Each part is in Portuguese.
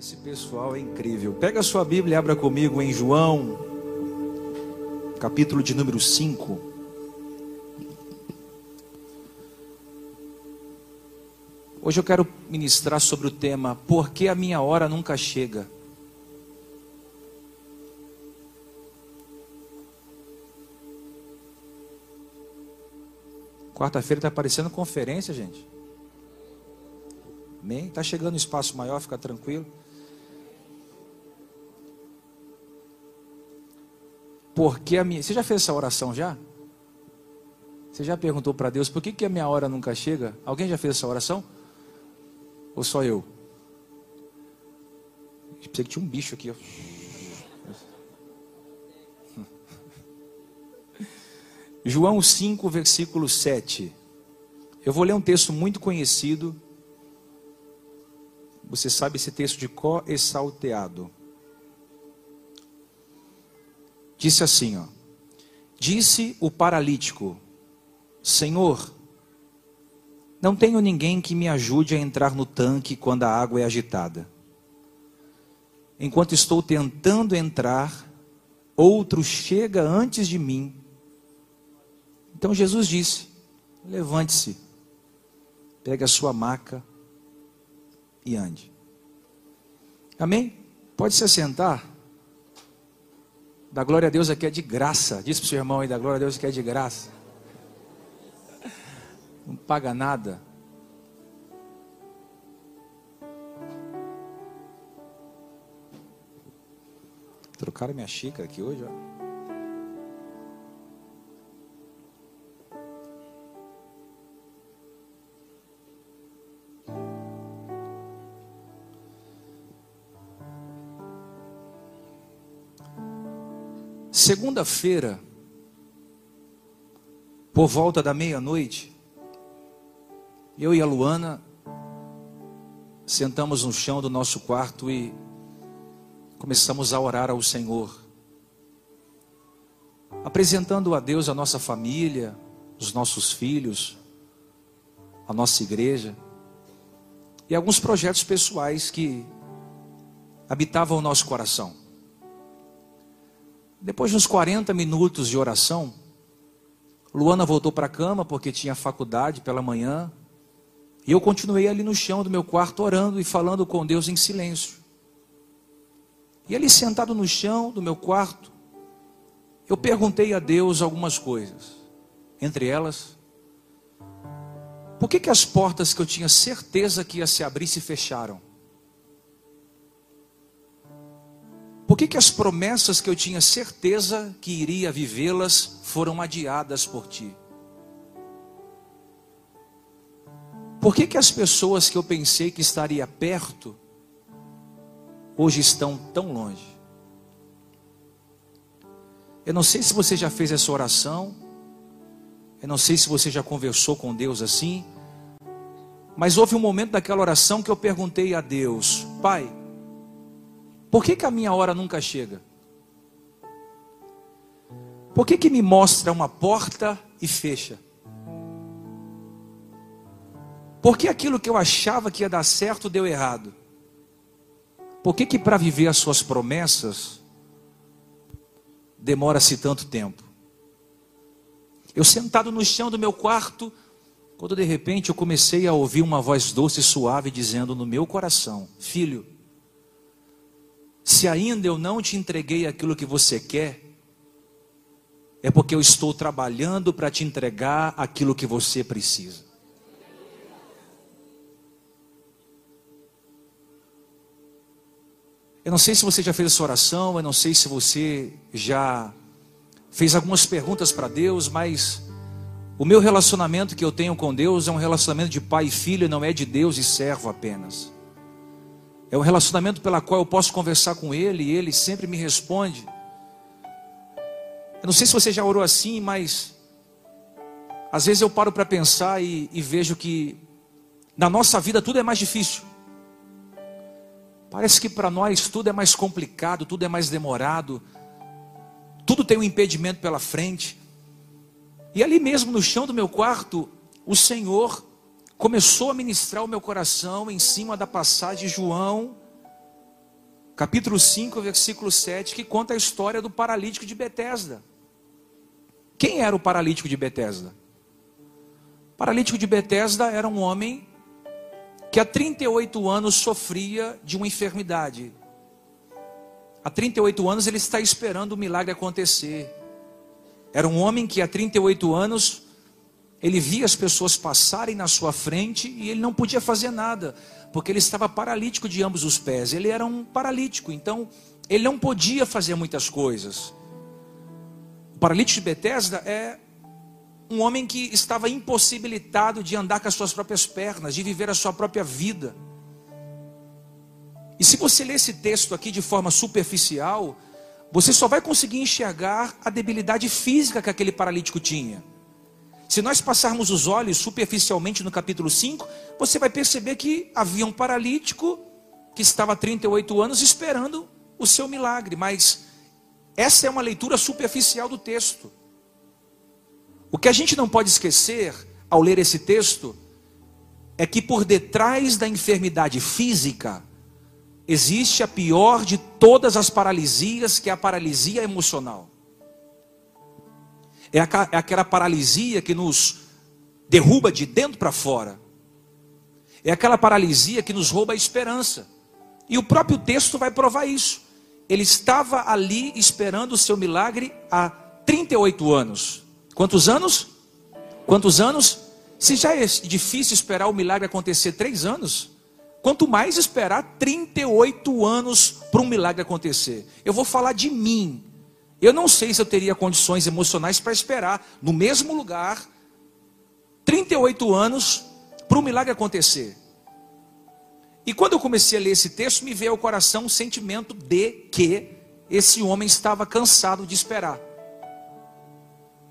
Esse pessoal é incrível. Pega a sua Bíblia e abra comigo em João, capítulo de número 5. Hoje eu quero ministrar sobre o tema Por que a minha hora nunca chega? Quarta-feira está parecendo conferência, gente. Amém? Está chegando um espaço maior, fica tranquilo. Porque a minha. Você já fez essa oração já? Você já perguntou para Deus por que, que a minha hora nunca chega? Alguém já fez essa oração? Ou só eu? Pensei que tinha um bicho aqui. Ó. João 5, versículo 7. Eu vou ler um texto muito conhecido. Você sabe esse texto de có e salteado. Disse assim, ó. Disse o paralítico: Senhor, não tenho ninguém que me ajude a entrar no tanque quando a água é agitada. Enquanto estou tentando entrar, outro chega antes de mim. Então Jesus disse: Levante-se, pegue a sua maca e ande. Amém? Pode se assentar. Da glória a Deus aqui é de graça. Diz para o seu irmão aí, da glória a Deus que é de graça. Não paga nada. Trocaram minha xícara aqui hoje, ó. Segunda-feira, por volta da meia-noite, eu e a Luana sentamos no chão do nosso quarto e começamos a orar ao Senhor, apresentando a Deus a nossa família, os nossos filhos, a nossa igreja e alguns projetos pessoais que habitavam o nosso coração. Depois de uns 40 minutos de oração, Luana voltou para a cama porque tinha faculdade pela manhã. E eu continuei ali no chão do meu quarto orando e falando com Deus em silêncio. E ali sentado no chão do meu quarto, eu perguntei a Deus algumas coisas. Entre elas, por que, que as portas que eu tinha certeza que ia se abrir se fecharam? Que, que as promessas que eu tinha certeza que iria vivê-las foram adiadas por ti? Por que, que as pessoas que eu pensei que estaria perto, hoje estão tão longe? Eu não sei se você já fez essa oração, eu não sei se você já conversou com Deus assim, mas houve um momento daquela oração que eu perguntei a Deus: Pai, por que, que a minha hora nunca chega? Por que, que me mostra uma porta e fecha? Por que aquilo que eu achava que ia dar certo deu errado? Por que, que para viver as suas promessas demora-se tanto tempo? Eu sentado no chão do meu quarto, quando de repente eu comecei a ouvir uma voz doce e suave dizendo no meu coração: Filho, se ainda eu não te entreguei aquilo que você quer, é porque eu estou trabalhando para te entregar aquilo que você precisa. Eu não sei se você já fez essa oração, eu não sei se você já fez algumas perguntas para Deus, mas o meu relacionamento que eu tenho com Deus é um relacionamento de pai e filho, não é de Deus e servo apenas. É um relacionamento pela qual eu posso conversar com Ele e Ele sempre me responde. Eu não sei se você já orou assim, mas às vezes eu paro para pensar e, e vejo que na nossa vida tudo é mais difícil. Parece que para nós tudo é mais complicado, tudo é mais demorado, tudo tem um impedimento pela frente. E ali mesmo no chão do meu quarto, o Senhor começou a ministrar o meu coração em cima da passagem de João, capítulo 5, versículo 7, que conta a história do paralítico de Betesda. Quem era o paralítico de Betesda? O paralítico de Betesda era um homem que há 38 anos sofria de uma enfermidade. Há 38 anos ele está esperando o milagre acontecer. Era um homem que há 38 anos ele via as pessoas passarem na sua frente e ele não podia fazer nada, porque ele estava paralítico de ambos os pés. Ele era um paralítico, então ele não podia fazer muitas coisas. O paralítico de Betesda é um homem que estava impossibilitado de andar com as suas próprias pernas, de viver a sua própria vida. E se você ler esse texto aqui de forma superficial, você só vai conseguir enxergar a debilidade física que aquele paralítico tinha. Se nós passarmos os olhos superficialmente no capítulo 5, você vai perceber que havia um paralítico que estava há 38 anos esperando o seu milagre, mas essa é uma leitura superficial do texto. O que a gente não pode esquecer ao ler esse texto é que por detrás da enfermidade física existe a pior de todas as paralisias, que é a paralisia emocional. É, é aquela paralisia que nos derruba de dentro para fora. É aquela paralisia que nos rouba a esperança. E o próprio texto vai provar isso. Ele estava ali esperando o seu milagre há 38 anos. Quantos anos? Quantos anos? Se já é difícil esperar o milagre acontecer três anos, quanto mais esperar 38 anos para um milagre acontecer. Eu vou falar de mim. Eu não sei se eu teria condições emocionais para esperar no mesmo lugar 38 anos para um milagre acontecer. E quando eu comecei a ler esse texto, me veio ao coração um sentimento de que esse homem estava cansado de esperar.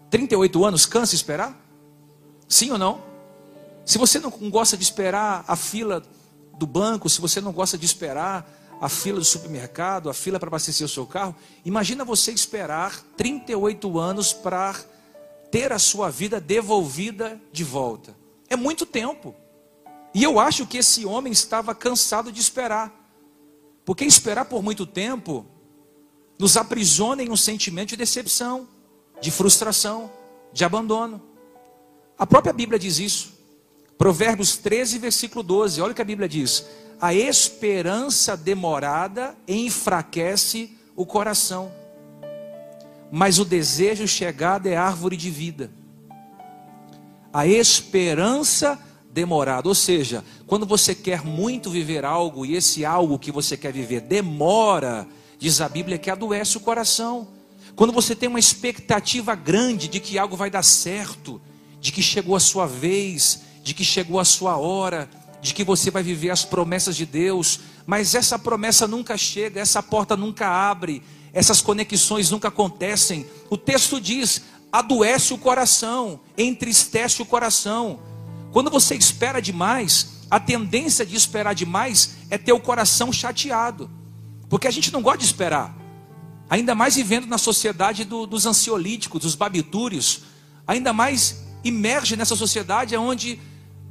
38 anos cansa esperar? Sim ou não? Se você não gosta de esperar a fila do banco, se você não gosta de esperar a fila do supermercado, a fila para abastecer o seu carro, imagina você esperar 38 anos para ter a sua vida devolvida de volta. É muito tempo. E eu acho que esse homem estava cansado de esperar. Porque esperar por muito tempo nos aprisiona em um sentimento de decepção de frustração, de abandono. A própria Bíblia diz isso. Provérbios 13, versículo 12. Olha o que a Bíblia diz: A esperança demorada enfraquece o coração, mas o desejo chegado é árvore de vida. A esperança demorada, ou seja, quando você quer muito viver algo e esse algo que você quer viver demora, diz a Bíblia que adoece o coração. Quando você tem uma expectativa grande de que algo vai dar certo, de que chegou a sua vez, de que chegou a sua hora, de que você vai viver as promessas de Deus, mas essa promessa nunca chega, essa porta nunca abre, essas conexões nunca acontecem. O texto diz: adoece o coração, entristece o coração. Quando você espera demais, a tendência de esperar demais é ter o coração chateado, porque a gente não gosta de esperar. Ainda mais vivendo na sociedade do, dos ansiolíticos, dos barbitúrios. Ainda mais imerge nessa sociedade onde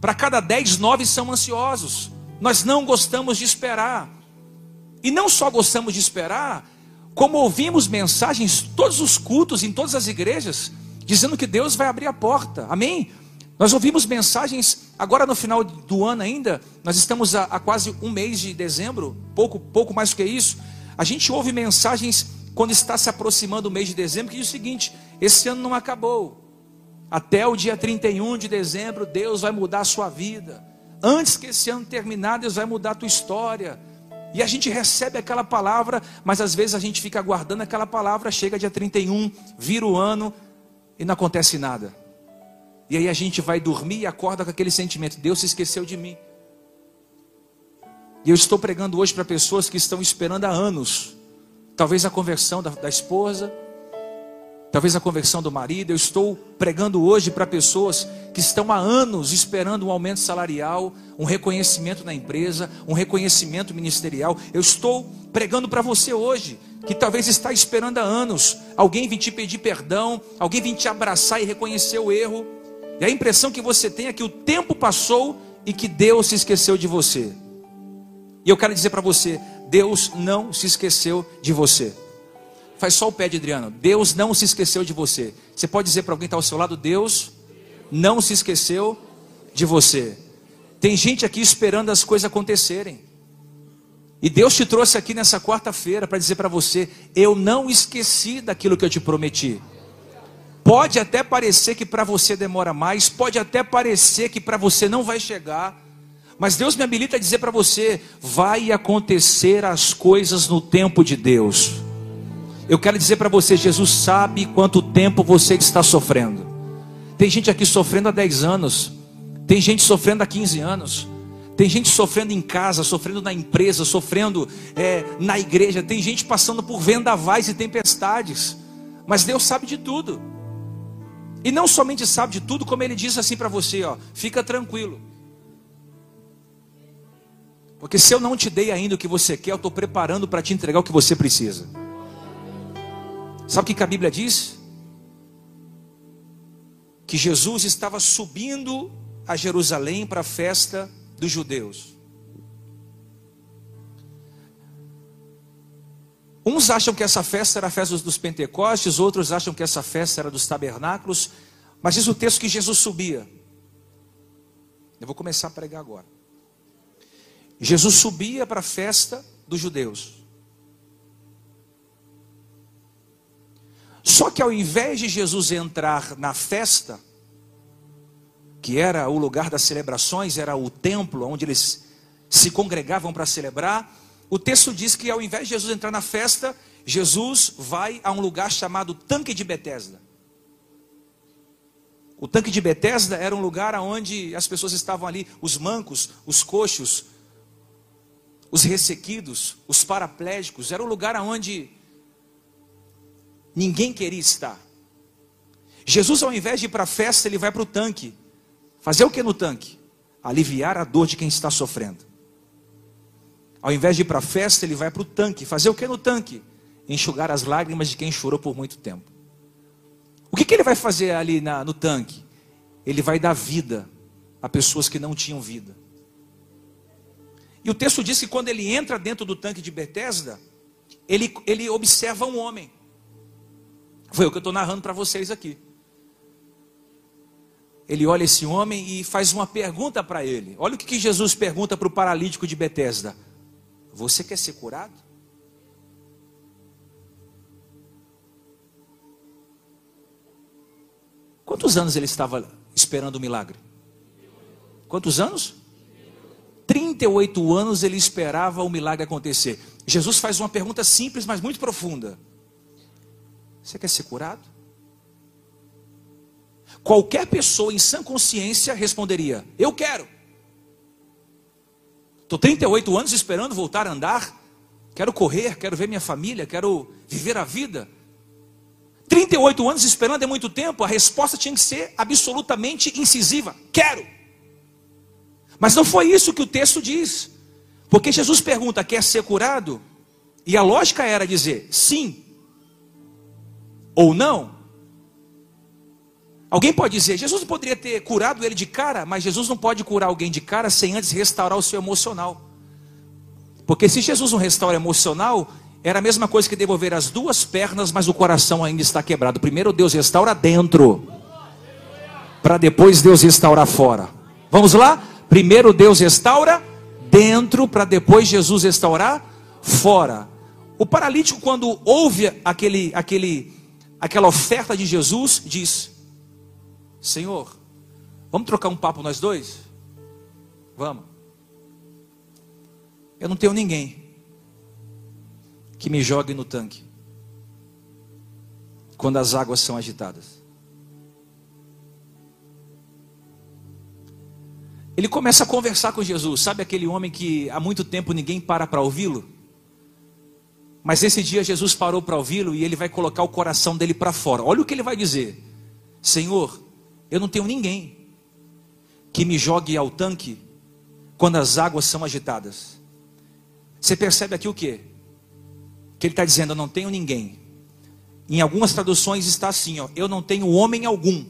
para cada dez, nove são ansiosos. Nós não gostamos de esperar. E não só gostamos de esperar, como ouvimos mensagens todos os cultos, em todas as igrejas, dizendo que Deus vai abrir a porta. Amém? Nós ouvimos mensagens agora no final do ano ainda, nós estamos a, a quase um mês de dezembro, pouco, pouco mais do que isso. A gente ouve mensagens quando está se aproximando o mês de dezembro, que diz o seguinte: esse ano não acabou. Até o dia 31 de dezembro, Deus vai mudar a sua vida. Antes que esse ano terminar, Deus vai mudar a tua história. E a gente recebe aquela palavra, mas às vezes a gente fica aguardando aquela palavra, chega dia 31, vira o ano e não acontece nada. E aí a gente vai dormir e acorda com aquele sentimento: Deus se esqueceu de mim. E eu estou pregando hoje para pessoas que estão esperando há anos talvez a conversão da, da esposa, talvez a conversão do marido. Eu estou pregando hoje para pessoas que estão há anos esperando um aumento salarial, um reconhecimento na empresa, um reconhecimento ministerial. Eu estou pregando para você hoje, que talvez está esperando há anos, alguém vir te pedir perdão, alguém vir te abraçar e reconhecer o erro. E a impressão que você tem é que o tempo passou e que Deus se esqueceu de você. E eu quero dizer para você: Deus não se esqueceu de você. Faz só o pé de Adriano. Deus não se esqueceu de você. Você pode dizer para alguém que está ao seu lado: Deus não se esqueceu de você. Tem gente aqui esperando as coisas acontecerem. E Deus te trouxe aqui nessa quarta-feira para dizer para você: eu não esqueci daquilo que eu te prometi. Pode até parecer que para você demora mais, pode até parecer que para você não vai chegar, mas Deus me habilita a dizer para você: vai acontecer as coisas no tempo de Deus. Eu quero dizer para você: Jesus sabe quanto tempo você está sofrendo. Tem gente aqui sofrendo há 10 anos, tem gente sofrendo há 15 anos. Tem gente sofrendo em casa, sofrendo na empresa, sofrendo é, na igreja. Tem gente passando por vendavais e tempestades. Mas Deus sabe de tudo. E não somente sabe de tudo, como Ele diz assim para você: ó, fica tranquilo. Porque se eu não te dei ainda o que você quer, eu estou preparando para te entregar o que você precisa. Sabe o que a Bíblia diz? Que Jesus estava subindo a Jerusalém para a festa dos judeus. Uns acham que essa festa era a festa dos Pentecostes, outros acham que essa festa era dos tabernáculos, mas diz o texto que Jesus subia. Eu vou começar a pregar agora. Jesus subia para a festa dos judeus. Só que ao invés de Jesus entrar na festa, que era o lugar das celebrações, era o templo onde eles se congregavam para celebrar. O texto diz que ao invés de Jesus entrar na festa, Jesus vai a um lugar chamado Tanque de Betesda. O tanque de Betesda era um lugar onde as pessoas estavam ali, os mancos, os coxos, os ressequidos, os paraplégicos. Era um lugar onde ninguém queria estar. Jesus, ao invés de ir para a festa, ele vai para o tanque. Fazer o que no tanque? Aliviar a dor de quem está sofrendo. Ao invés de ir para a festa, ele vai para o tanque. Fazer o que no tanque? Enxugar as lágrimas de quem chorou por muito tempo. O que, que ele vai fazer ali na, no tanque? Ele vai dar vida a pessoas que não tinham vida. E o texto diz que quando ele entra dentro do tanque de Betesda, ele, ele observa um homem. Foi o que eu estou narrando para vocês aqui ele olha esse homem e faz uma pergunta para ele. Olha o que Jesus pergunta para o paralítico de Betesda: Você quer ser curado? Quantos anos ele estava esperando o milagre? Quantos anos? 38 anos ele esperava o milagre acontecer. Jesus faz uma pergunta simples, mas muito profunda: Você quer ser curado? Qualquer pessoa em sã consciência responderia: Eu quero. Estou 38 anos esperando voltar a andar. Quero correr, quero ver minha família, quero viver a vida. 38 anos esperando é muito tempo, a resposta tinha que ser absolutamente incisiva: Quero. Mas não foi isso que o texto diz. Porque Jesus pergunta: Quer ser curado? E a lógica era dizer sim ou não. Alguém pode dizer, Jesus não poderia ter curado ele de cara, mas Jesus não pode curar alguém de cara sem antes restaurar o seu emocional. Porque se Jesus não restaura emocional, era a mesma coisa que devolver as duas pernas, mas o coração ainda está quebrado. Primeiro Deus restaura dentro, para depois Deus restaurar fora. Vamos lá? Primeiro Deus restaura dentro, para depois Jesus restaurar fora. O paralítico, quando ouve aquele, aquele, aquela oferta de Jesus, diz: Senhor, vamos trocar um papo nós dois? Vamos. Eu não tenho ninguém que me jogue no tanque quando as águas são agitadas. Ele começa a conversar com Jesus, sabe aquele homem que há muito tempo ninguém para para ouvi-lo? Mas esse dia Jesus parou para ouvi-lo e ele vai colocar o coração dele para fora. Olha o que ele vai dizer: Senhor, eu não tenho ninguém que me jogue ao tanque quando as águas são agitadas. Você percebe aqui o que? Que ele está dizendo: Eu não tenho ninguém. Em algumas traduções está assim: ó, Eu não tenho homem algum. O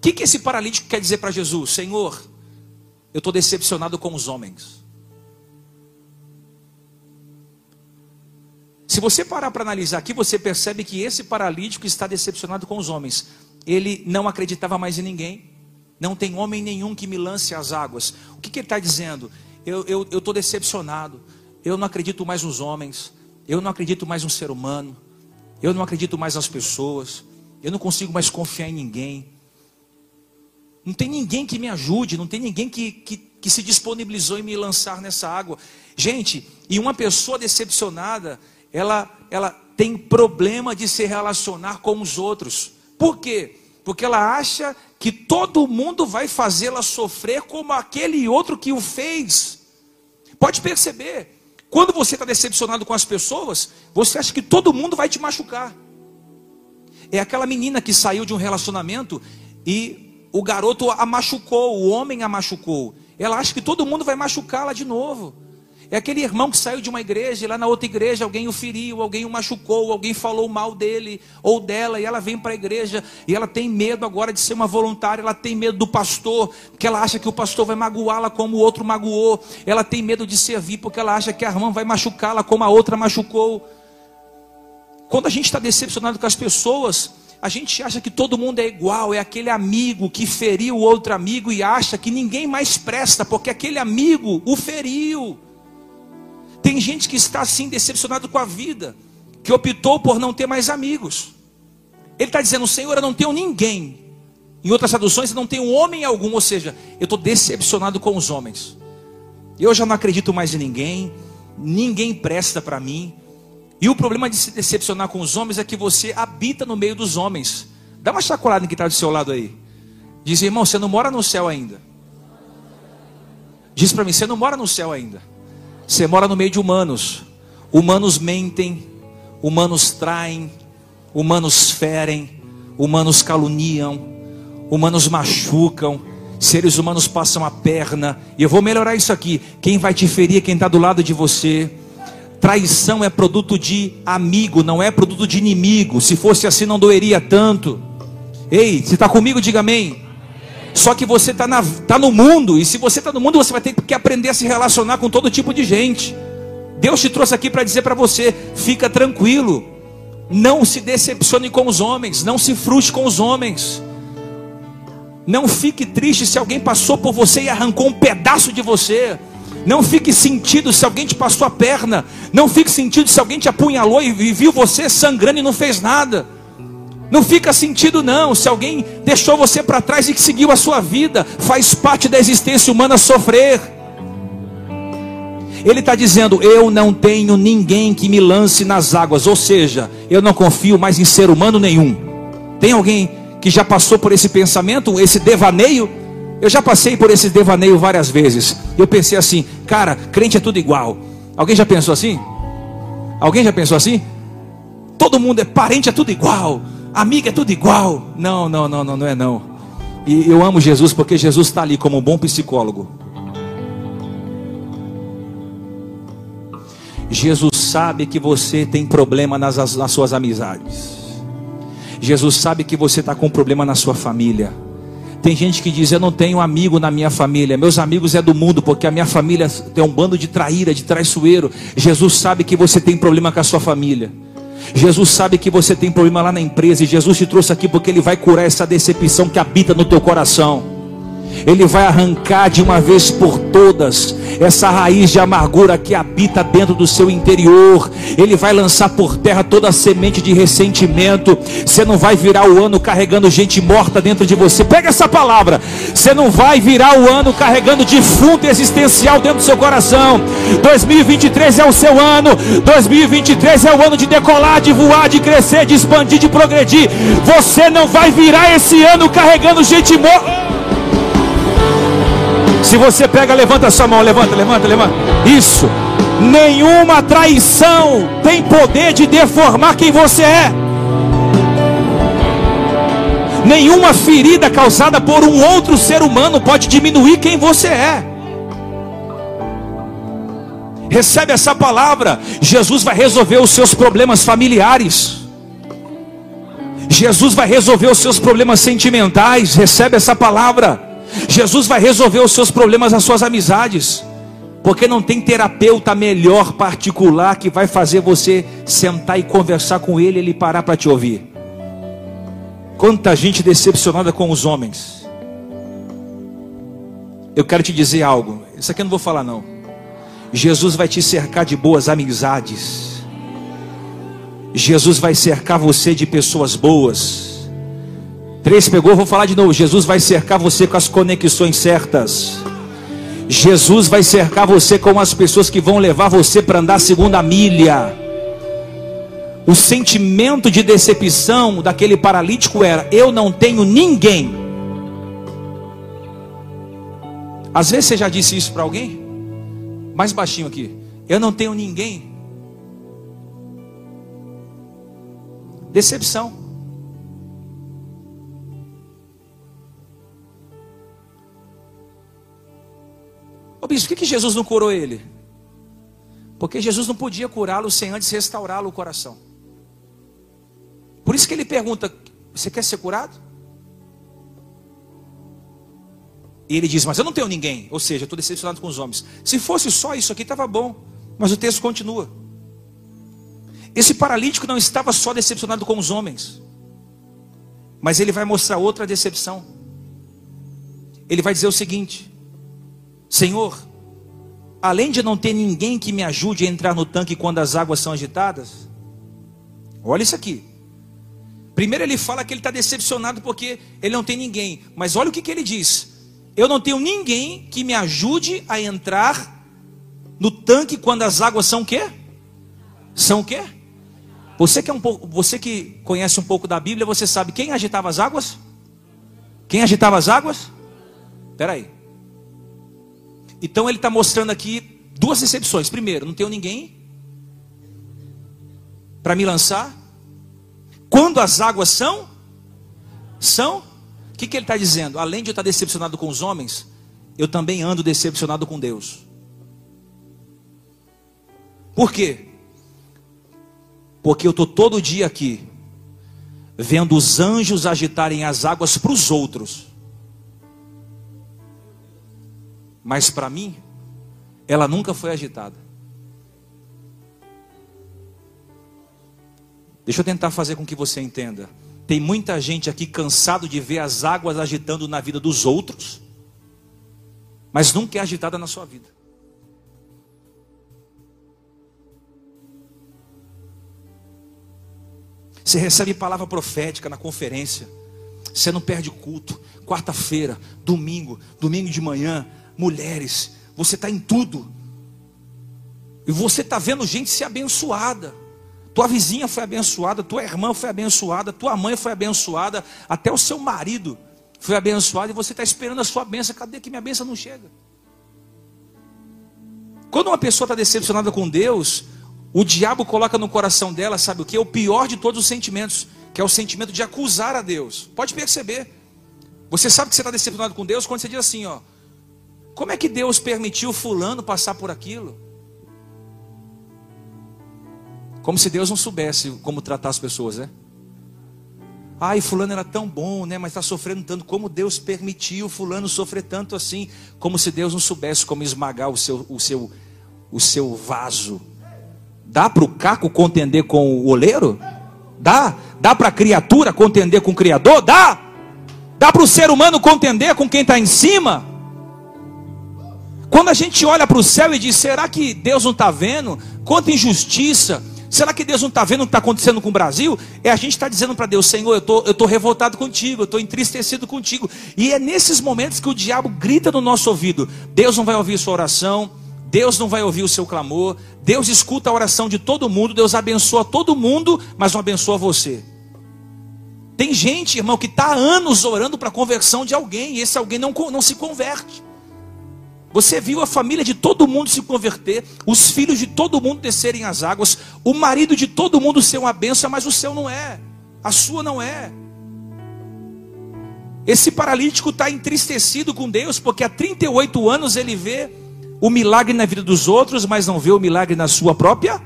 que, que esse paralítico quer dizer para Jesus? Senhor, eu estou decepcionado com os homens. Se você parar para analisar aqui, você percebe que esse paralítico está decepcionado com os homens. Ele não acreditava mais em ninguém. Não tem homem nenhum que me lance as águas. O que, que ele está dizendo? Eu estou decepcionado. Eu não acredito mais nos homens. Eu não acredito mais no ser humano. Eu não acredito mais nas pessoas. Eu não consigo mais confiar em ninguém. Não tem ninguém que me ajude. Não tem ninguém que, que, que se disponibilizou em me lançar nessa água. Gente, e uma pessoa decepcionada, ela, ela tem problema de se relacionar com os outros. Por quê? Porque ela acha que todo mundo vai fazê-la sofrer como aquele outro que o fez. Pode perceber, quando você está decepcionado com as pessoas, você acha que todo mundo vai te machucar. É aquela menina que saiu de um relacionamento e o garoto a machucou, o homem a machucou. Ela acha que todo mundo vai machucá-la de novo. É aquele irmão que saiu de uma igreja e lá na outra igreja alguém o feriu, alguém o machucou, alguém falou mal dele ou dela e ela vem para a igreja e ela tem medo agora de ser uma voluntária, ela tem medo do pastor, porque ela acha que o pastor vai magoá-la como o outro magoou, ela tem medo de servir porque ela acha que a irmã vai machucá-la como a outra machucou. Quando a gente está decepcionado com as pessoas, a gente acha que todo mundo é igual, é aquele amigo que feriu o outro amigo e acha que ninguém mais presta, porque aquele amigo o feriu. Tem gente que está assim decepcionado com a vida, que optou por não ter mais amigos. Ele está dizendo: Senhor, eu não tenho ninguém. Em outras traduções, eu não tenho homem algum, ou seja, eu estou decepcionado com os homens. Eu já não acredito mais em ninguém, ninguém presta para mim. E o problema de se decepcionar com os homens é que você habita no meio dos homens. Dá uma chacoalhada em que está do seu lado aí. Diz, irmão, você não mora no céu ainda. Diz para mim, você não mora no céu ainda. Você mora no meio de humanos. Humanos mentem, humanos traem, humanos ferem, humanos caluniam, humanos machucam, seres humanos passam a perna. E eu vou melhorar isso aqui. Quem vai te ferir é quem está do lado de você. Traição é produto de amigo, não é produto de inimigo. Se fosse assim, não doeria tanto. Ei, se está comigo, diga amém. Só que você está tá no mundo, e se você está no mundo, você vai ter que aprender a se relacionar com todo tipo de gente. Deus te trouxe aqui para dizer para você: fica tranquilo, não se decepcione com os homens, não se frustre com os homens. Não fique triste se alguém passou por você e arrancou um pedaço de você. Não fique sentido se alguém te passou a perna. Não fique sentido se alguém te apunhalou e viu você sangrando e não fez nada. Não fica sentido não, se alguém deixou você para trás e que seguiu a sua vida, faz parte da existência humana sofrer. Ele está dizendo: Eu não tenho ninguém que me lance nas águas, ou seja, eu não confio mais em ser humano nenhum. Tem alguém que já passou por esse pensamento, esse devaneio? Eu já passei por esse devaneio várias vezes. Eu pensei assim, cara, crente é tudo igual. Alguém já pensou assim? Alguém já pensou assim? Todo mundo é parente, é tudo igual amiga é tudo igual. Não, não, não, não, não é não. E eu amo Jesus porque Jesus está ali como um bom psicólogo. Jesus sabe que você tem problema nas, nas suas amizades. Jesus sabe que você está com problema na sua família. Tem gente que diz: Eu não tenho amigo na minha família. Meus amigos é do mundo, porque a minha família tem um bando de traíra, de traiçoeiro. Jesus sabe que você tem problema com a sua família. Jesus sabe que você tem problema lá na empresa e Jesus te trouxe aqui porque Ele vai curar essa decepção que habita no teu coração. Ele vai arrancar de uma vez por todas essa raiz de amargura que habita dentro do seu interior. Ele vai lançar por terra toda a semente de ressentimento. Você não vai virar o ano carregando gente morta dentro de você. Pega essa palavra. Você não vai virar o ano carregando defunto existencial dentro do seu coração. 2023 é o seu ano. 2023 é o ano de decolar, de voar, de crescer, de expandir, de progredir. Você não vai virar esse ano carregando gente morta. Se você pega, levanta sua mão, levanta, levanta, levanta. Isso. Nenhuma traição tem poder de deformar quem você é. Nenhuma ferida causada por um outro ser humano pode diminuir quem você é. Recebe essa palavra. Jesus vai resolver os seus problemas familiares. Jesus vai resolver os seus problemas sentimentais. Recebe essa palavra. Jesus vai resolver os seus problemas, as suas amizades. Porque não tem terapeuta melhor particular que vai fazer você sentar e conversar com ele ele parar para te ouvir. Quanta gente decepcionada com os homens. Eu quero te dizer algo. Isso aqui eu não vou falar não. Jesus vai te cercar de boas amizades. Jesus vai cercar você de pessoas boas. Três pegou, vou falar de novo. Jesus vai cercar você com as conexões certas. Jesus vai cercar você com as pessoas que vão levar você para andar a segunda milha. O sentimento de decepção daquele paralítico era: eu não tenho ninguém. Às vezes você já disse isso para alguém? Mais baixinho aqui. Eu não tenho ninguém. Decepção. Ô bispo, por que, que Jesus não curou ele? Porque Jesus não podia curá-lo sem antes restaurá-lo o coração. Por isso que ele pergunta: Você quer ser curado? E ele diz: Mas eu não tenho ninguém. Ou seja, estou decepcionado com os homens. Se fosse só isso aqui, estava bom. Mas o texto continua. Esse paralítico não estava só decepcionado com os homens. Mas ele vai mostrar outra decepção. Ele vai dizer o seguinte: Senhor, além de não ter ninguém que me ajude a entrar no tanque quando as águas são agitadas, olha isso aqui. Primeiro ele fala que ele está decepcionado porque ele não tem ninguém. Mas olha o que, que ele diz: Eu não tenho ninguém que me ajude a entrar no tanque quando as águas são o quê? São o quê? Você que, é um pouco, você que conhece um pouco da Bíblia, você sabe quem agitava as águas? Quem agitava as águas? Espera aí. Então ele está mostrando aqui duas decepções. Primeiro, não tenho ninguém para me lançar. Quando as águas são, são, o que, que ele está dizendo? Além de eu estar decepcionado com os homens, eu também ando decepcionado com Deus. Por quê? Porque eu estou todo dia aqui, vendo os anjos agitarem as águas para os outros, mas para mim, ela nunca foi agitada. Deixa eu tentar fazer com que você entenda. Tem muita gente aqui cansado de ver as águas agitando na vida dos outros, mas nunca é agitada na sua vida. Você recebe palavra profética na conferência, você não perde culto. Quarta-feira, domingo, domingo de manhã, mulheres, você está em tudo, e você está vendo gente ser abençoada. Tua vizinha foi abençoada, tua irmã foi abençoada, tua mãe foi abençoada, até o seu marido foi abençoado e você está esperando a sua bênção. Cadê que minha bênção não chega? Quando uma pessoa está decepcionada com Deus, o diabo coloca no coração dela, sabe o que? O pior de todos os sentimentos, que é o sentimento de acusar a Deus. Pode perceber. Você sabe que você está decepcionado com Deus quando você diz assim, ó. Como é que Deus permitiu fulano passar por aquilo? Como se Deus não soubesse como tratar as pessoas, né? Ai, fulano era tão bom, né? Mas está sofrendo tanto. Como Deus permitiu fulano sofrer tanto assim? Como se Deus não soubesse como esmagar o seu, o seu, o seu vaso. Dá para o caco contender com o oleiro? Dá? Dá para a criatura contender com o Criador? Dá? Dá para o ser humano contender com quem está em cima? Quando a gente olha para o céu e diz: será que Deus não está vendo? Quanta injustiça, Será que Deus não está vendo o que está acontecendo com o Brasil? É a gente está dizendo para Deus, Senhor, eu tô, estou tô revoltado contigo, eu estou entristecido contigo. E é nesses momentos que o diabo grita no nosso ouvido: Deus não vai ouvir sua oração, Deus não vai ouvir o seu clamor, Deus escuta a oração de todo mundo, Deus abençoa todo mundo, mas não abençoa você. Tem gente, irmão, que está anos orando para a conversão de alguém, e esse alguém não, não se converte. Você viu a família de todo mundo se converter, os filhos de todo mundo descerem as águas, o marido de todo mundo ser uma benção, mas o seu não é, a sua não é. Esse paralítico está entristecido com Deus, porque há 38 anos ele vê o milagre na vida dos outros, mas não vê o milagre na sua própria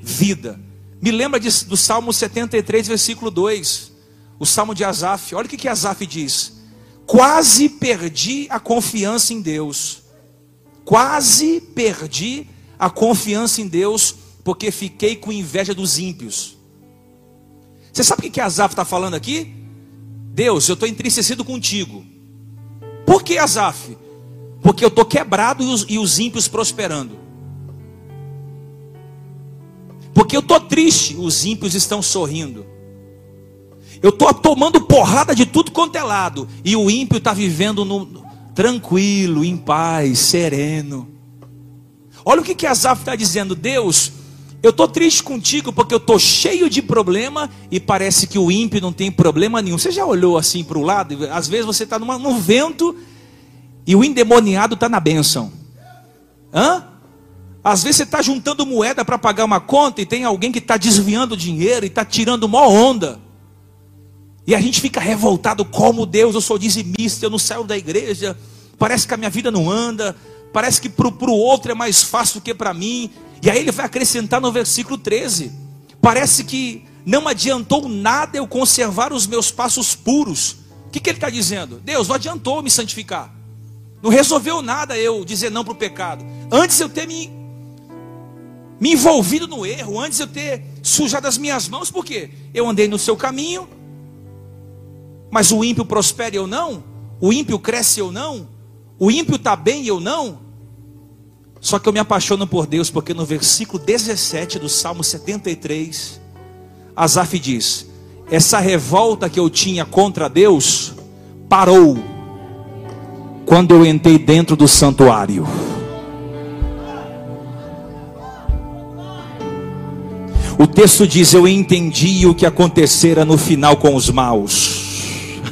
vida. Me lembra de, do Salmo 73, versículo 2, o Salmo de Asaf. Olha o que, que Asaf diz: Quase perdi a confiança em Deus quase perdi a confiança em Deus, porque fiquei com inveja dos ímpios. Você sabe o que Asaf está falando aqui? Deus, eu estou entristecido contigo. Por que Asaf? Porque eu estou quebrado e os, e os ímpios prosperando. Porque eu estou triste, os ímpios estão sorrindo. Eu estou tomando porrada de tudo quanto é lado. E o ímpio está vivendo no, tranquilo, em paz, sereno. Olha o que, que Asaf está dizendo, Deus. Eu estou triste contigo porque eu estou cheio de problema e parece que o ímpio não tem problema nenhum. Você já olhou assim para o lado? Às vezes você está num vento e o endemoniado está na bênção. Hã? Às vezes você está juntando moeda para pagar uma conta e tem alguém que está desviando dinheiro e está tirando uma onda. E a gente fica revoltado como Deus, eu sou dizimista, eu não saio da igreja, parece que a minha vida não anda, parece que para o outro é mais fácil do que para mim. E aí ele vai acrescentar no versículo 13: parece que não adiantou nada eu conservar os meus passos puros. O que, que ele está dizendo? Deus, não adiantou me santificar, não resolveu nada eu dizer não para o pecado. Antes eu ter me, me envolvido no erro, antes eu ter sujado as minhas mãos, por quê? Eu andei no seu caminho mas o ímpio prospera e eu não? O ímpio cresce eu não? O ímpio está bem eu não? Só que eu me apaixono por Deus, porque no versículo 17 do Salmo 73, Asaf diz: Essa revolta que eu tinha contra Deus parou quando eu entrei dentro do santuário. O texto diz: Eu entendi o que acontecera no final com os maus.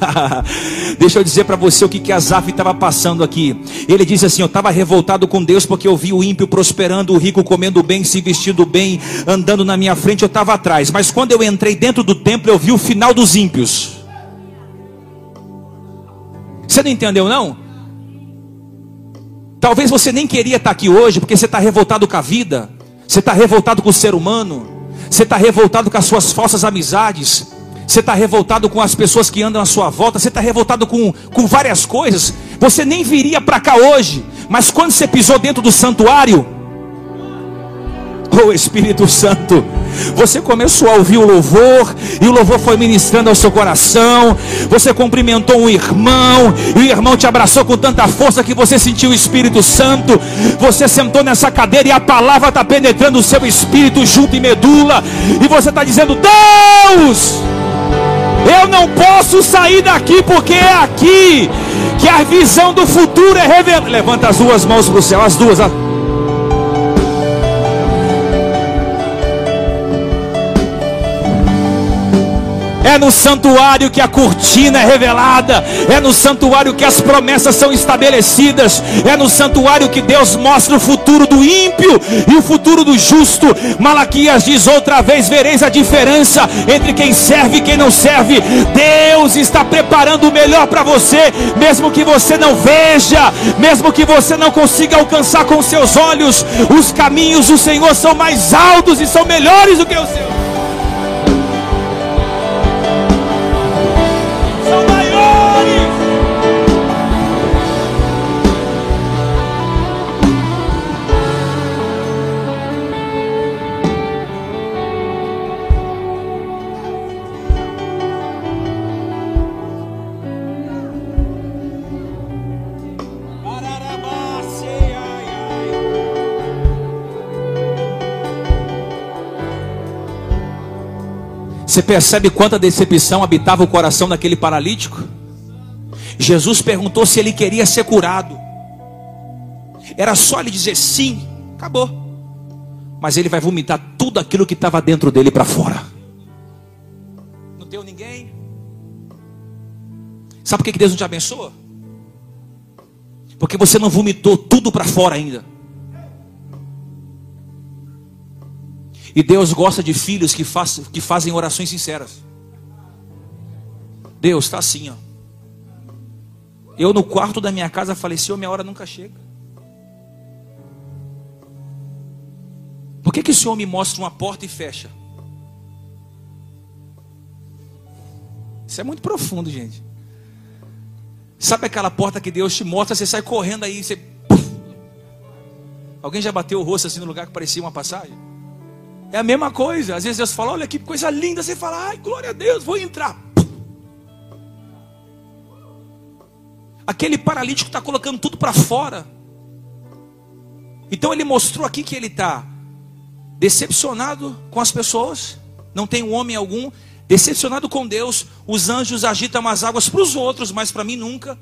Deixa eu dizer para você o que, que Azaf estava passando aqui. Ele diz assim: Eu estava revoltado com Deus porque eu vi o ímpio prosperando, o rico comendo bem, se vestindo bem, andando na minha frente, eu estava atrás. Mas quando eu entrei dentro do templo, eu vi o final dos ímpios. Você não entendeu, não? Talvez você nem queria estar aqui hoje porque você está revoltado com a vida, você está revoltado com o ser humano, você está revoltado com as suas falsas amizades você está revoltado com as pessoas que andam à sua volta, você está revoltado com, com várias coisas, você nem viria para cá hoje, mas quando você pisou dentro do santuário, oh Espírito Santo, você começou a ouvir o louvor, e o louvor foi ministrando ao seu coração. Você cumprimentou um irmão, e o irmão te abraçou com tanta força que você sentiu o Espírito Santo. Você sentou nessa cadeira e a palavra está penetrando o seu espírito junto e medula, e você está dizendo: Deus! Eu não posso sair daqui porque é aqui que a visão do futuro é revelada. Levanta as duas mãos para o céu, as duas. É no santuário que a cortina é revelada. É no santuário que as promessas são estabelecidas. É no santuário que Deus mostra o futuro do ímpio e o futuro do justo. Malaquias diz outra vez: vereis a diferença entre quem serve e quem não serve. Deus está preparando o melhor para você, mesmo que você não veja, mesmo que você não consiga alcançar com seus olhos. Os caminhos do Senhor são mais altos e são melhores do que os seus. Você percebe quanta decepção habitava o coração daquele paralítico? Jesus perguntou se ele queria ser curado. Era só ele dizer sim, acabou. Mas ele vai vomitar tudo aquilo que estava dentro dele para fora. Não deu ninguém. Sabe por que Deus não te abençoa? Porque você não vomitou tudo para fora ainda. E Deus gosta de filhos que, faz, que fazem orações sinceras. Deus está assim, ó. Eu no quarto da minha casa Senhor, minha hora nunca chega. Por que, que o Senhor me mostra uma porta e fecha? Isso é muito profundo, gente. Sabe aquela porta que Deus te mostra, você sai correndo aí, você. Alguém já bateu o rosto assim no lugar que parecia uma passagem? É a mesma coisa. Às vezes Deus fala, olha que coisa linda. Você fala, ai, glória a Deus, vou entrar. Aquele paralítico está colocando tudo para fora. Então ele mostrou aqui que ele está decepcionado com as pessoas, não tem um homem algum, decepcionado com Deus. Os anjos agitam as águas para os outros, mas para mim nunca.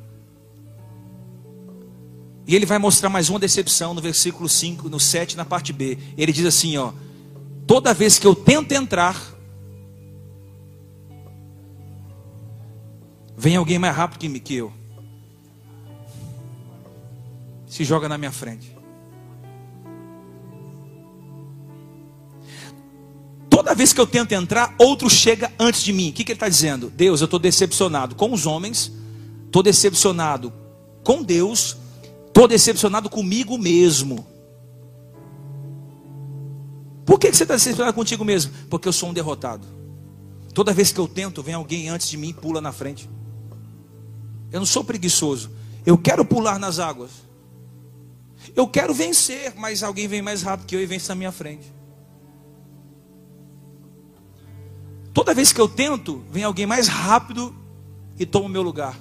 E ele vai mostrar mais uma decepção no versículo 5, no 7, na parte B. Ele diz assim, ó: Toda vez que eu tento entrar, vem alguém mais rápido que, eu. Se joga na minha frente. Toda vez que eu tento entrar, outro chega antes de mim. O que, que ele está dizendo? Deus, eu estou decepcionado com os homens, estou decepcionado com Deus, estou decepcionado comigo mesmo. Por que, você está decepcionado contigo mesmo? Porque eu sou um derrotado. Toda vez que eu tento, vem alguém antes de mim e pula na frente. Eu não sou preguiçoso. Eu quero pular nas águas. Eu quero vencer, mas alguém vem mais rápido que eu e vence na minha frente. Toda vez que eu tento, vem alguém mais rápido e toma o meu lugar.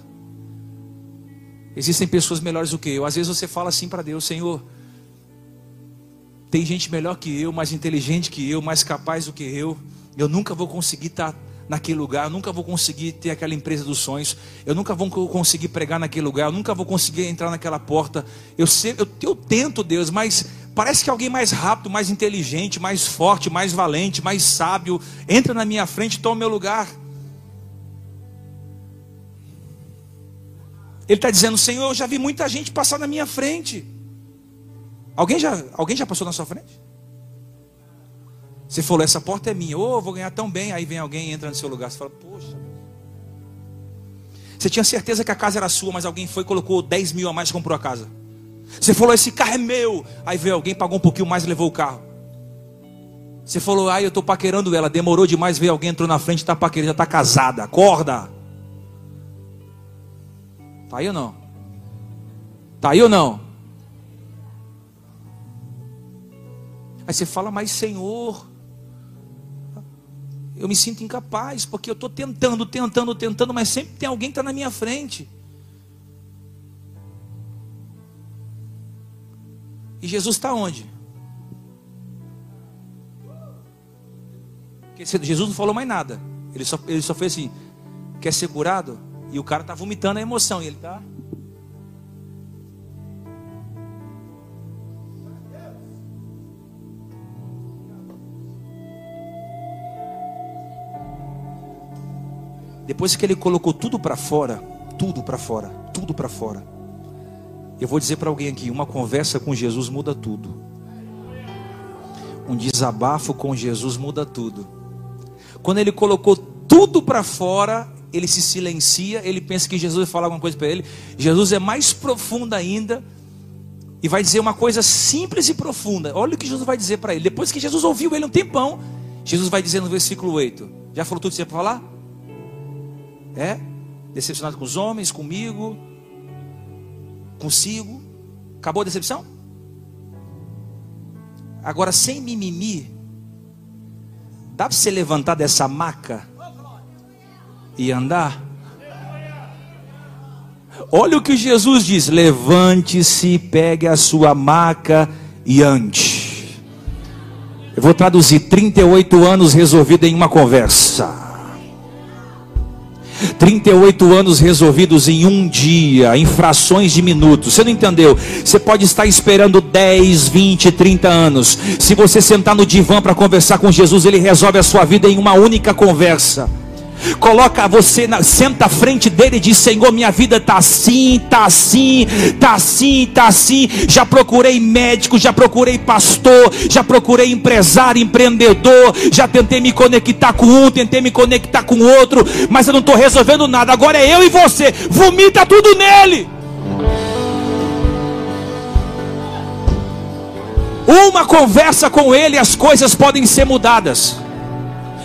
Existem pessoas melhores do que eu. Às vezes você fala assim para Deus: Senhor, tem gente melhor que eu, mais inteligente que eu, mais capaz do que eu. Eu nunca vou conseguir estar naquele lugar, eu nunca vou conseguir ter aquela empresa dos sonhos, eu nunca vou conseguir pregar naquele lugar, eu nunca vou conseguir entrar naquela porta. Eu, sei, eu, eu tento, Deus, mas Parece que alguém mais rápido, mais inteligente, mais forte, mais valente, mais sábio entra na minha frente e toma o meu lugar. Ele está dizendo: Senhor, eu já vi muita gente passar na minha frente. Alguém já, alguém já passou na sua frente? Você falou: Essa porta é minha, oh, vou ganhar tão bem. Aí vem alguém e entra no seu lugar. Você fala: Poxa. Você tinha certeza que a casa era sua, mas alguém foi e colocou 10 mil a mais e comprou a casa. Você falou, esse carro é meu. Aí veio alguém, pagou um pouquinho mais e levou o carro. Você falou, ai, eu estou paquerando ela. Demorou demais, veio alguém, entrou na frente, está paquerando, já está casada. Acorda. Tá aí ou não? Tá aí ou não? Aí você fala, mas Senhor, eu me sinto incapaz, porque eu estou tentando, tentando, tentando, mas sempre tem alguém que está na minha frente. E Jesus está onde? Porque Jesus não falou mais nada. Ele só, ele só fez assim: quer ser curado? E o cara está vomitando a emoção. E ele está. Depois que ele colocou tudo para fora, tudo para fora, tudo para fora. Eu vou dizer para alguém aqui: uma conversa com Jesus muda tudo. Um desabafo com Jesus muda tudo. Quando ele colocou tudo para fora, ele se silencia, ele pensa que Jesus vai falar alguma coisa para ele. Jesus é mais profundo ainda e vai dizer uma coisa simples e profunda. Olha o que Jesus vai dizer para ele. Depois que Jesus ouviu ele um tempão, Jesus vai dizer no versículo 8: Já falou tudo que você ia falar? É? Decepcionado com os homens, comigo, consigo. Acabou a decepção? Agora, sem mimimi, dá para você levantar dessa maca e andar? Olha o que Jesus diz: levante-se, pegue a sua maca e ande. Eu vou traduzir: 38 anos resolvido em uma conversa. 38 anos resolvidos em um dia, em frações de minutos. Você não entendeu? Você pode estar esperando 10, 20, 30 anos. Se você sentar no divã para conversar com Jesus, ele resolve a sua vida em uma única conversa. Coloca você, na, senta à frente dele e diz: Senhor, minha vida está assim, está assim, está assim, está assim. Já procurei médico, já procurei pastor, já procurei empresário, empreendedor, já tentei me conectar com um, tentei me conectar com outro, mas eu não estou resolvendo nada. Agora é eu e você, vomita tudo nele. Uma conversa com ele, as coisas podem ser mudadas.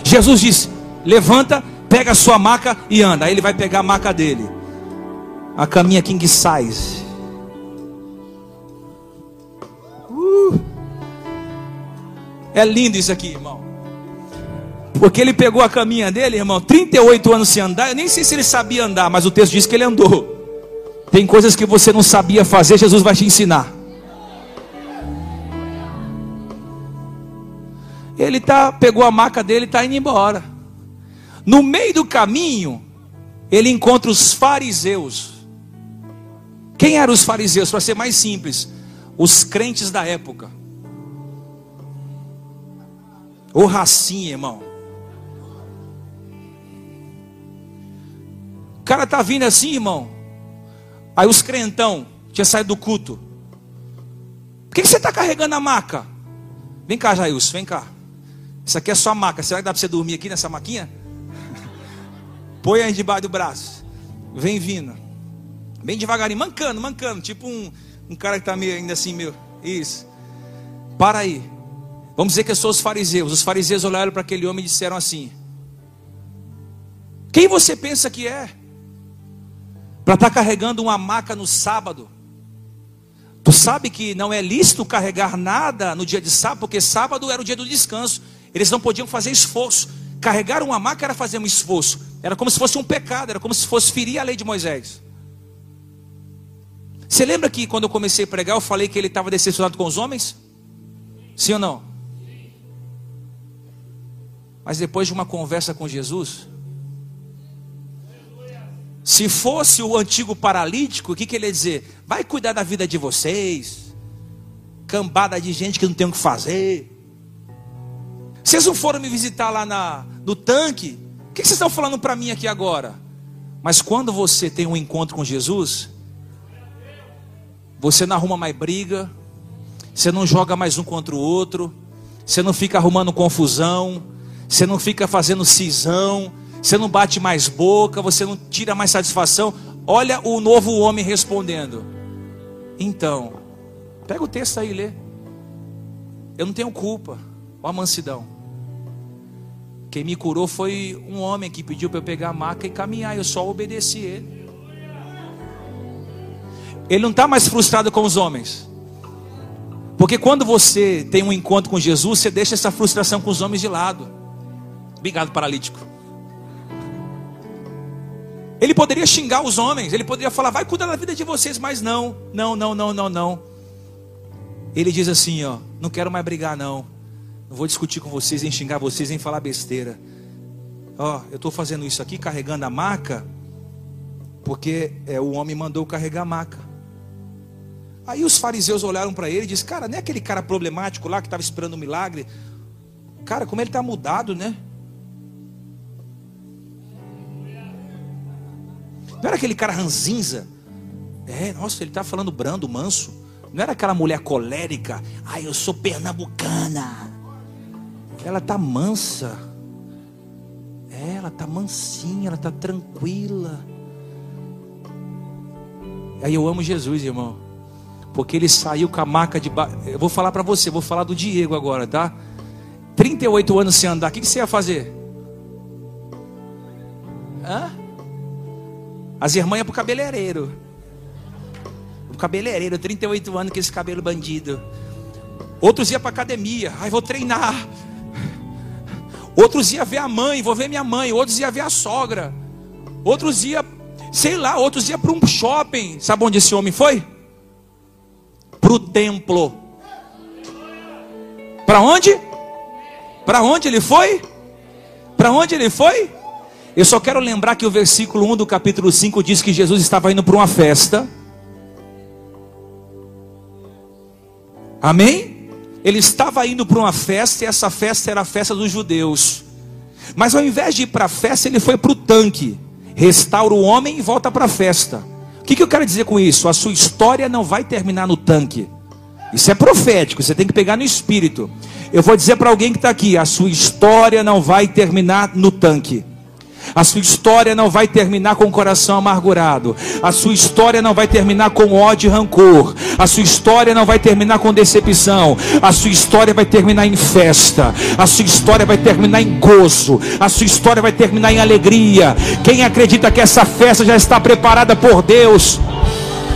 Jesus diz: levanta pega a sua maca e anda. Aí ele vai pegar a maca dele. A caminha king size. Uh. É lindo isso aqui, irmão. Porque ele pegou a caminha dele, irmão, 38 anos sem andar. Eu nem sei se ele sabia andar, mas o texto diz que ele andou. Tem coisas que você não sabia fazer, Jesus vai te ensinar. Ele tá, pegou a maca dele e está indo embora. No meio do caminho, ele encontra os fariseus. Quem eram os fariseus? Para ser mais simples, os crentes da época. O racinha, irmão. O cara tá vindo assim, irmão. Aí os crentão tinha saído do culto. Por que, que você está carregando a maca? Vem cá, Jailson, vem cá. Isso aqui é só maca. Será que dá para você dormir aqui nessa maquinha? Põe aí debaixo do braço. Vem vindo. Bem devagarinho, mancando, mancando. Tipo um, um cara que está meio ainda assim, meu. Isso. Para aí. Vamos dizer que eu sou os fariseus. Os fariseus olharam para aquele homem e disseram assim: Quem você pensa que é? Para estar tá carregando uma maca no sábado. Tu sabe que não é lícito carregar nada no dia de sábado, porque sábado era o dia do descanso. Eles não podiam fazer esforço. Carregar uma maca era fazer um esforço. Era como se fosse um pecado, era como se fosse ferir a lei de Moisés. Você lembra que quando eu comecei a pregar, eu falei que ele estava decepcionado com os homens? Sim ou não? Mas depois de uma conversa com Jesus, se fosse o antigo paralítico, o que, que ele ia dizer? Vai cuidar da vida de vocês, cambada de gente que não tem o que fazer. Vocês não foram me visitar lá na, no tanque? O que vocês estão falando para mim aqui agora? Mas quando você tem um encontro com Jesus, você não arruma mais briga, você não joga mais um contra o outro, você não fica arrumando confusão, você não fica fazendo cisão, você não bate mais boca, você não tira mais satisfação. Olha o novo homem respondendo. Então, pega o texto aí e lê. Eu não tenho culpa. Olha a mansidão. Quem me curou foi um homem que pediu para eu pegar a maca e caminhar. Eu só obedeci ele. Ele não está mais frustrado com os homens. Porque quando você tem um encontro com Jesus, você deixa essa frustração com os homens de lado. Obrigado, paralítico. Ele poderia xingar os homens, ele poderia falar, vai cuidar da vida de vocês, mas não, não, não, não, não, não. Ele diz assim, ó, não quero mais brigar não. Não vou discutir com vocês, nem xingar vocês, nem falar besteira. Ó, eu estou fazendo isso aqui, carregando a maca, porque é, o homem mandou carregar a maca. Aí os fariseus olharam para ele e disseram: Cara, não é aquele cara problemático lá que estava esperando um milagre? Cara, como ele está mudado, né? Não era aquele cara ranzinza? É, nossa, ele está falando brando, manso. Não era aquela mulher colérica. Ai, eu sou pernambucana. Ela tá mansa. É, ela tá mansinha, ela tá tranquila. Aí eu amo Jesus, irmão. Porque ele saiu com a maca de ba... Eu vou falar para você, vou falar do Diego agora, tá? 38 anos sem andar, o que, que você ia fazer? Hã? As irmãs iam pro cabeleireiro. O cabeleireiro, 38 anos com esse cabelo bandido. Outros iam para academia. Ai, vou treinar. Outros iam ver a mãe, vou ver minha mãe. Outros iam ver a sogra. Outros iam, sei lá, outros iam para um shopping. Sabe onde esse homem foi? Para o templo. Para onde? Para onde ele foi? Para onde ele foi? Eu só quero lembrar que o versículo 1 do capítulo 5 diz que Jesus estava indo para uma festa. Amém? Ele estava indo para uma festa e essa festa era a festa dos judeus. Mas ao invés de ir para a festa, ele foi para o tanque. Restaura o homem e volta para a festa. O que, que eu quero dizer com isso? A sua história não vai terminar no tanque. Isso é profético, você tem que pegar no espírito. Eu vou dizer para alguém que está aqui: a sua história não vai terminar no tanque. A sua história não vai terminar com o coração amargurado. A sua história não vai terminar com ódio e rancor. A sua história não vai terminar com decepção. A sua história vai terminar em festa. A sua história vai terminar em gozo. A sua história vai terminar em alegria. Quem acredita que essa festa já está preparada por Deus?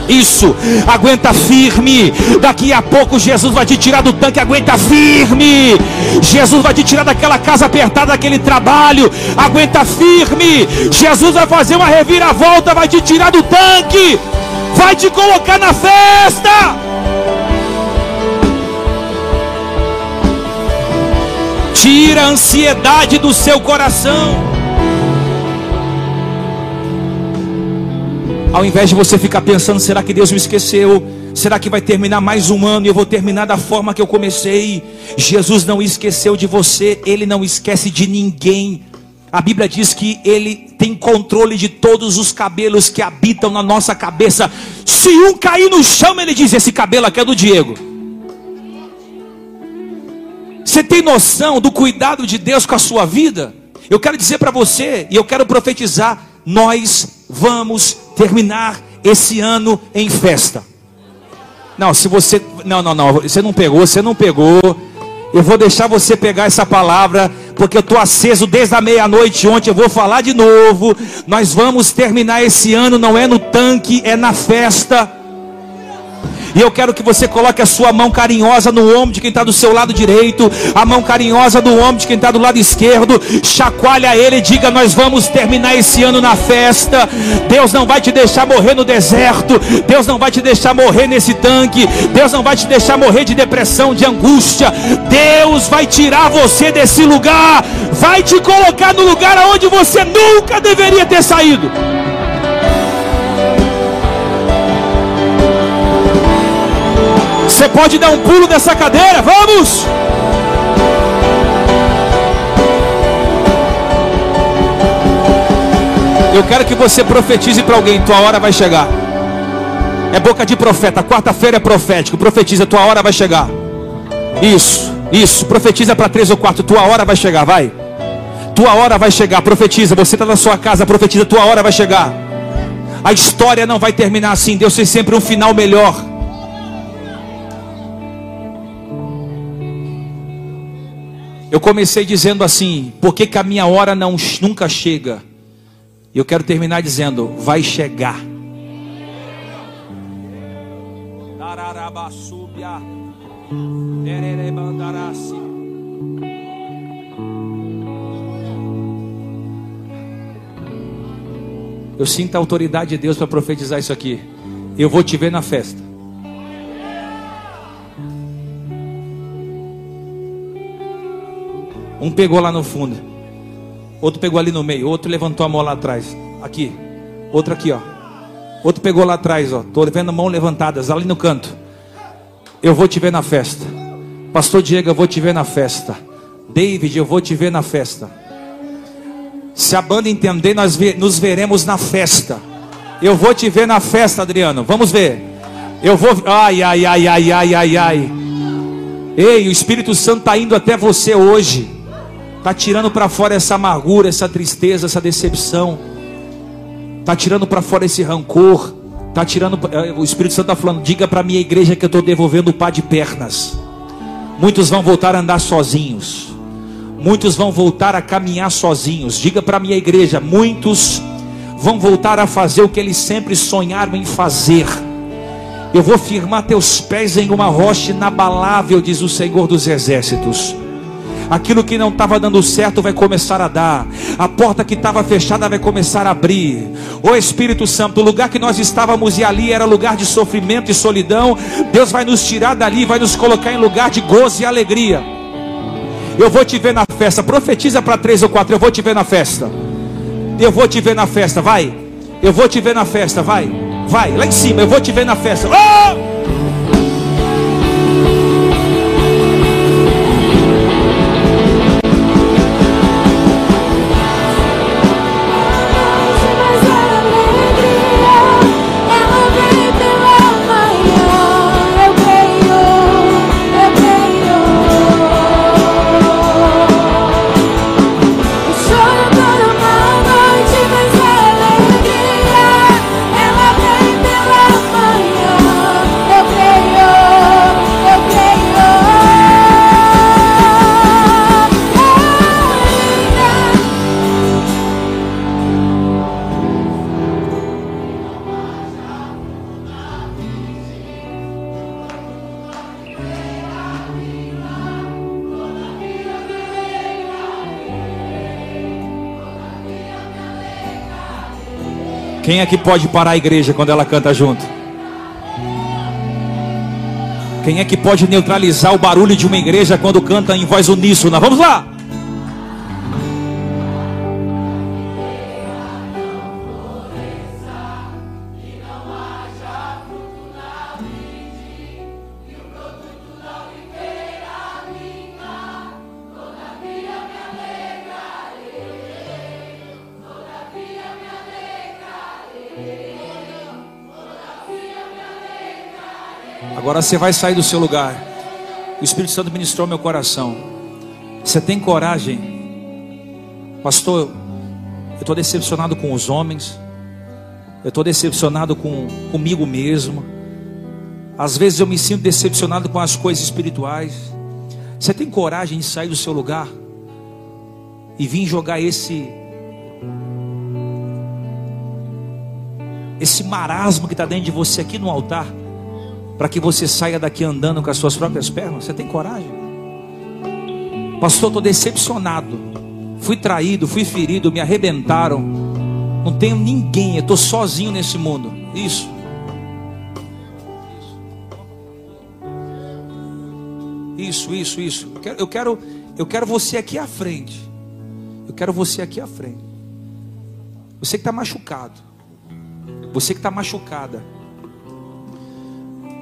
Isso, aguenta firme. Daqui a pouco Jesus vai te tirar do tanque, aguenta firme. Jesus vai te tirar daquela casa apertada, daquele trabalho, aguenta firme. Jesus vai fazer uma reviravolta, vai te tirar do tanque, vai te colocar na festa. Tira a ansiedade do seu coração. Ao invés de você ficar pensando, será que Deus me esqueceu? Será que vai terminar mais um ano e eu vou terminar da forma que eu comecei? Jesus não esqueceu de você, ele não esquece de ninguém. A Bíblia diz que ele tem controle de todos os cabelos que habitam na nossa cabeça. Se um cair no chão, ele diz: Esse cabelo aqui é do Diego. Você tem noção do cuidado de Deus com a sua vida? Eu quero dizer para você, e eu quero profetizar: nós vamos terminar esse ano em festa. Não, se você. Não, não, não. Você não pegou, você não pegou. Eu vou deixar você pegar essa palavra, porque eu estou aceso desde a meia-noite ontem. Eu vou falar de novo. Nós vamos terminar esse ano, não é no tanque, é na festa. E eu quero que você coloque a sua mão carinhosa no ombro de quem está do seu lado direito, a mão carinhosa no ombro de quem está do lado esquerdo, chacoalha ele e diga: Nós vamos terminar esse ano na festa. Deus não vai te deixar morrer no deserto, Deus não vai te deixar morrer nesse tanque, Deus não vai te deixar morrer de depressão, de angústia. Deus vai tirar você desse lugar, vai te colocar no lugar aonde você nunca deveria ter saído. Você pode dar um pulo dessa cadeira? Vamos! Eu quero que você profetize para alguém: tua hora vai chegar. É boca de profeta. Quarta-feira é profético. Profetiza, tua hora vai chegar. Isso, isso. Profetiza para três ou quatro. Tua hora vai chegar, vai. Tua hora vai chegar. Profetiza. Você está na sua casa. Profetiza, tua hora vai chegar. A história não vai terminar assim. Deus tem sempre um final melhor. Eu comecei dizendo assim: por que, que a minha hora não, nunca chega? E eu quero terminar dizendo: vai chegar. Eu sinto a autoridade de Deus para profetizar isso aqui. Eu vou te ver na festa. Um pegou lá no fundo. Outro pegou ali no meio. Outro levantou a mão lá atrás. Aqui. Outro aqui, ó. Outro pegou lá atrás, ó. Tô vendo mão levantadas ali no canto. Eu vou te ver na festa. Pastor Diego, eu vou te ver na festa. David, eu vou te ver na festa. Se a banda entender, nós nos veremos na festa. Eu vou te ver na festa, Adriano. Vamos ver. Eu vou. Ai, ai, ai, ai, ai, ai, ai. Ei, o Espírito Santo está indo até você hoje. Está tirando para fora essa amargura, essa tristeza, essa decepção. Está tirando para fora esse rancor. Está tirando. Eh, o Espírito Santo está falando: diga para minha igreja que eu estou devolvendo o pá de pernas. Muitos vão voltar a andar sozinhos. Muitos vão voltar a caminhar sozinhos. Diga para minha igreja: muitos vão voltar a fazer o que eles sempre sonharam em fazer. Eu vou firmar teus pés em uma rocha inabalável, diz o Senhor dos Exércitos. Aquilo que não estava dando certo vai começar a dar. A porta que estava fechada vai começar a abrir. O Espírito Santo, o lugar que nós estávamos e ali era lugar de sofrimento e solidão. Deus vai nos tirar dali, vai nos colocar em lugar de gozo e alegria. Eu vou te ver na festa. Profetiza para três ou quatro. Eu vou te ver na festa. Eu vou te ver na festa. Vai. Eu vou te ver na festa. Vai. Vai. Lá em cima. Eu vou te ver na festa. Oh! Quem é que pode parar a igreja quando ela canta junto? Quem é que pode neutralizar o barulho de uma igreja quando canta em voz uníssona? Vamos lá! Você vai sair do seu lugar. O Espírito Santo ministrou meu coração. Você tem coragem, pastor? Eu estou decepcionado com os homens. Eu estou decepcionado com comigo mesmo. Às vezes eu me sinto decepcionado com as coisas espirituais. Você tem coragem de sair do seu lugar e vir jogar esse esse marasmo que está dentro de você aqui no altar? Para que você saia daqui andando com as suas próprias pernas? Você tem coragem? Pastor, estou decepcionado. Fui traído, fui ferido, me arrebentaram. Não tenho ninguém, eu estou sozinho nesse mundo. Isso. Isso, isso, isso. Eu quero, eu quero, você aqui à frente. Eu quero você aqui à frente. Você que está machucado. Você que está machucada.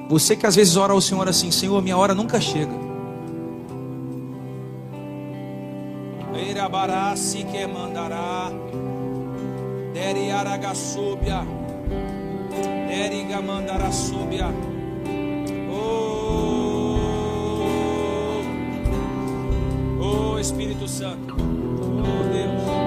Você que às vezes ora ao Senhor assim: Senhor, minha hora nunca chega. Eirabará-se que mandará, Deri aragasúbia, Deri gamandarasúbia. Oh, oh Espírito Santo, oh Deus.